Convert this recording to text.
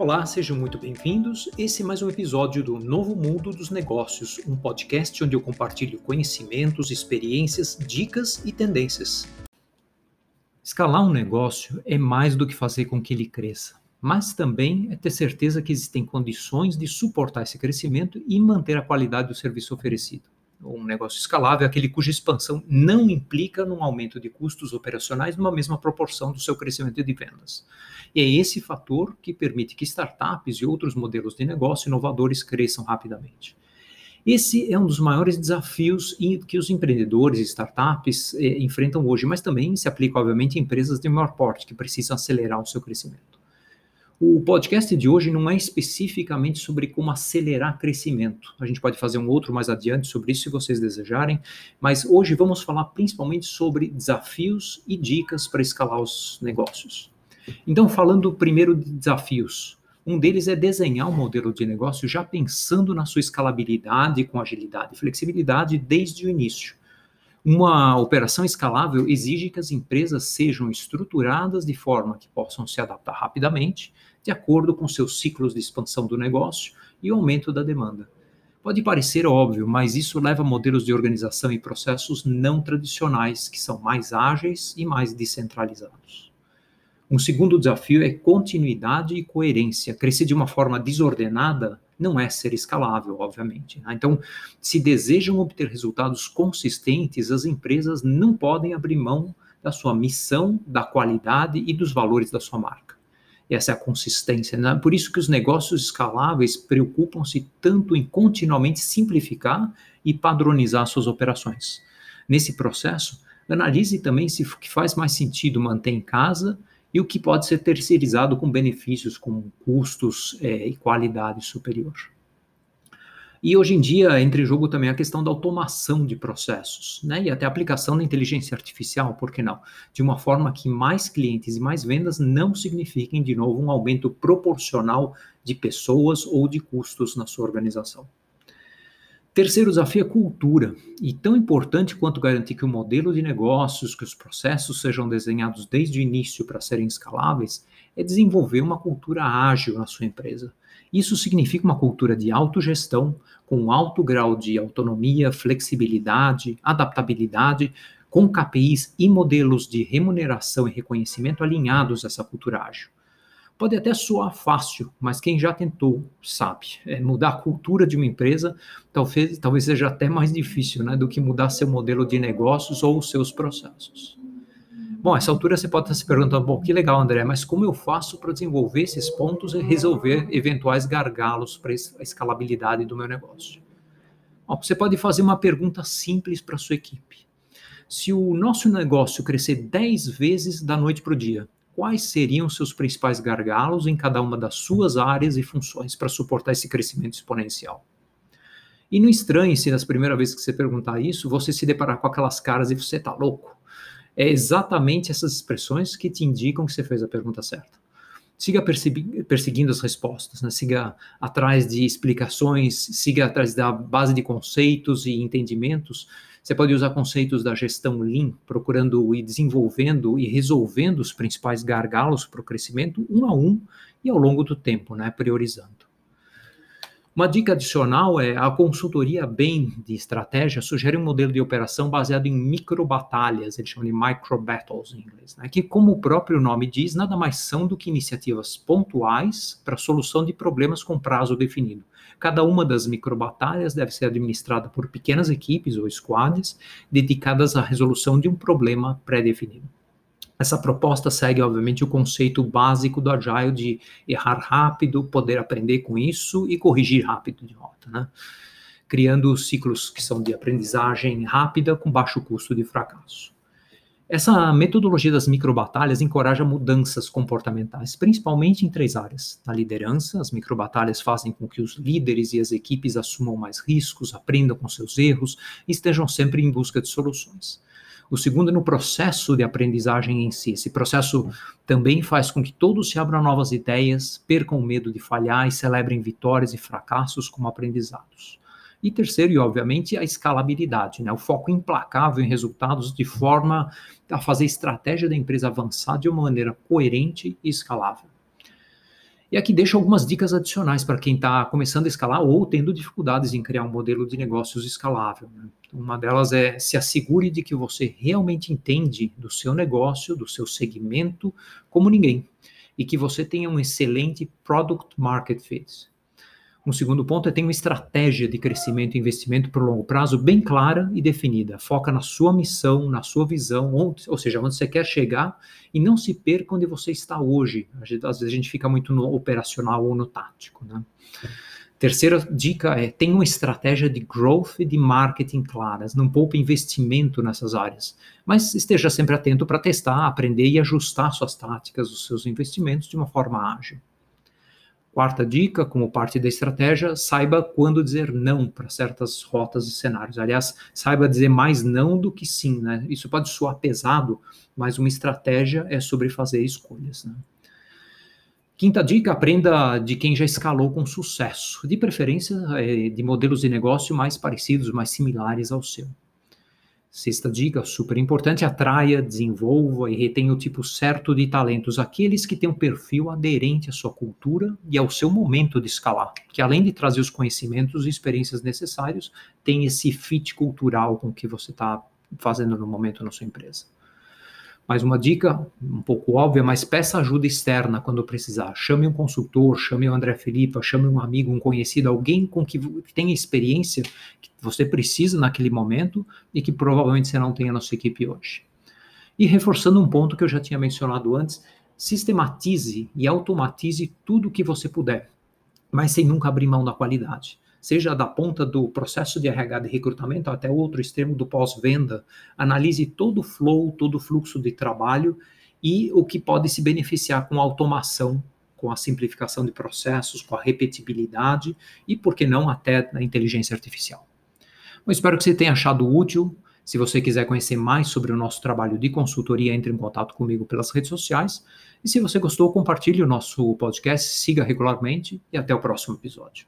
Olá, sejam muito bem-vindos. Esse é mais um episódio do Novo Mundo dos Negócios, um podcast onde eu compartilho conhecimentos, experiências, dicas e tendências. Escalar um negócio é mais do que fazer com que ele cresça, mas também é ter certeza que existem condições de suportar esse crescimento e manter a qualidade do serviço oferecido um negócio escalável é aquele cuja expansão não implica num aumento de custos operacionais numa mesma proporção do seu crescimento de vendas. E é esse fator que permite que startups e outros modelos de negócio inovadores cresçam rapidamente. Esse é um dos maiores desafios que os empreendedores e startups eh, enfrentam hoje, mas também se aplica, obviamente, a empresas de maior porte que precisam acelerar o seu crescimento. O podcast de hoje não é especificamente sobre como acelerar crescimento. A gente pode fazer um outro mais adiante sobre isso se vocês desejarem, mas hoje vamos falar principalmente sobre desafios e dicas para escalar os negócios. Então, falando primeiro de desafios, um deles é desenhar um modelo de negócio já pensando na sua escalabilidade com agilidade e flexibilidade desde o início. Uma operação escalável exige que as empresas sejam estruturadas de forma que possam se adaptar rapidamente, de acordo com seus ciclos de expansão do negócio e o aumento da demanda. Pode parecer óbvio, mas isso leva a modelos de organização e processos não tradicionais, que são mais ágeis e mais descentralizados. Um segundo desafio é continuidade e coerência. Crescer de uma forma desordenada não é ser escalável, obviamente. Né? Então, se desejam obter resultados consistentes, as empresas não podem abrir mão da sua missão, da qualidade e dos valores da sua marca. Essa é a consistência. Né? Por isso que os negócios escaláveis preocupam-se tanto em continuamente simplificar e padronizar suas operações. Nesse processo, analise também se o que faz mais sentido manter em casa e o que pode ser terceirizado com benefícios, com custos é, e qualidade superior. E hoje em dia entra em jogo também a questão da automação de processos, né? E até a aplicação da inteligência artificial, por que não? De uma forma que mais clientes e mais vendas não signifiquem, de novo, um aumento proporcional de pessoas ou de custos na sua organização. Terceiro desafio é cultura. E tão importante quanto garantir que o modelo de negócios, que os processos sejam desenhados desde o início para serem escaláveis, é desenvolver uma cultura ágil na sua empresa. Isso significa uma cultura de autogestão, com alto grau de autonomia, flexibilidade, adaptabilidade, com KPIs e modelos de remuneração e reconhecimento alinhados a essa cultura ágil. Pode até soar fácil, mas quem já tentou sabe. É, mudar a cultura de uma empresa talvez, talvez seja até mais difícil né, do que mudar seu modelo de negócios ou seus processos. Bom, essa altura você pode estar se perguntando, bom, que legal, André, mas como eu faço para desenvolver esses pontos e resolver eventuais gargalos para a escalabilidade do meu negócio? Bom, você pode fazer uma pergunta simples para a sua equipe. Se o nosso negócio crescer 10 vezes da noite para o dia, quais seriam seus principais gargalos em cada uma das suas áreas e funções para suportar esse crescimento exponencial. E não estranhe se nas primeiras vezes que você perguntar isso, você se deparar com aquelas caras e você está louco. É exatamente essas expressões que te indicam que você fez a pergunta certa. Siga perseguindo as respostas, né? siga atrás de explicações, siga atrás da base de conceitos e entendimentos você pode usar conceitos da gestão Lean, procurando e desenvolvendo e resolvendo os principais gargalos para o crescimento um a um e ao longo do tempo, né, priorizando. Uma dica adicional é a consultoria bem de estratégia sugere um modelo de operação baseado em micro batalhas, eles chamam de micro battles em inglês, né? que, como o próprio nome diz, nada mais são do que iniciativas pontuais para solução de problemas com prazo definido. Cada uma das microbatalhas deve ser administrada por pequenas equipes ou squads dedicadas à resolução de um problema pré-definido. Essa proposta segue, obviamente, o conceito básico do Agile de errar rápido, poder aprender com isso e corrigir rápido de volta, né? criando ciclos que são de aprendizagem rápida com baixo custo de fracasso. Essa metodologia das microbatalhas encoraja mudanças comportamentais, principalmente em três áreas. Na liderança, as microbatalhas fazem com que os líderes e as equipes assumam mais riscos, aprendam com seus erros e estejam sempre em busca de soluções. O segundo é no processo de aprendizagem em si. Esse processo também faz com que todos se abram novas ideias, percam o medo de falhar e celebrem vitórias e fracassos como aprendizados. E terceiro, e obviamente, a escalabilidade, né? o foco implacável em resultados de forma a fazer a estratégia da empresa avançar de uma maneira coerente e escalável. E aqui deixo algumas dicas adicionais para quem está começando a escalar ou tendo dificuldades em criar um modelo de negócios escalável. Né? Uma delas é se assegure de que você realmente entende do seu negócio, do seu segmento, como ninguém, e que você tenha um excelente product market fit. Um segundo ponto é ter uma estratégia de crescimento e investimento por longo prazo bem clara e definida. Foca na sua missão, na sua visão, onde, ou seja, onde você quer chegar e não se perca onde você está hoje. Às vezes a gente fica muito no operacional ou no tático. Né? Terceira dica é tenha uma estratégia de growth e de marketing claras. Não poupe investimento nessas áreas, mas esteja sempre atento para testar, aprender e ajustar suas táticas, os seus investimentos de uma forma ágil. Quarta dica, como parte da estratégia, saiba quando dizer não para certas rotas e cenários. Aliás, saiba dizer mais não do que sim, né? Isso pode soar pesado, mas uma estratégia é sobre fazer escolhas. Né? Quinta dica, aprenda de quem já escalou com sucesso, de preferência é, de modelos de negócio mais parecidos, mais similares ao seu. Sexta dica, super importante, atraia, desenvolva e retenha o tipo certo de talentos, aqueles que têm um perfil aderente à sua cultura e ao seu momento de escalar, que além de trazer os conhecimentos e experiências necessários, tem esse fit cultural com que você está fazendo no momento na sua empresa. Mais uma dica, um pouco óbvia, mas peça ajuda externa quando precisar. Chame um consultor, chame o André Felipe, chame um amigo, um conhecido, alguém com que, tenha experiência que você precisa naquele momento e que provavelmente você não tenha na sua equipe hoje. E reforçando um ponto que eu já tinha mencionado antes, sistematize e automatize tudo o que você puder, mas sem nunca abrir mão da qualidade seja da ponta do processo de RH de recrutamento até o outro extremo do pós-venda, analise todo o flow, todo o fluxo de trabalho e o que pode se beneficiar com a automação, com a simplificação de processos, com a repetibilidade e, por que não, até na inteligência artificial. Eu espero que você tenha achado útil. Se você quiser conhecer mais sobre o nosso trabalho de consultoria, entre em contato comigo pelas redes sociais. E se você gostou, compartilhe o nosso podcast, siga regularmente e até o próximo episódio.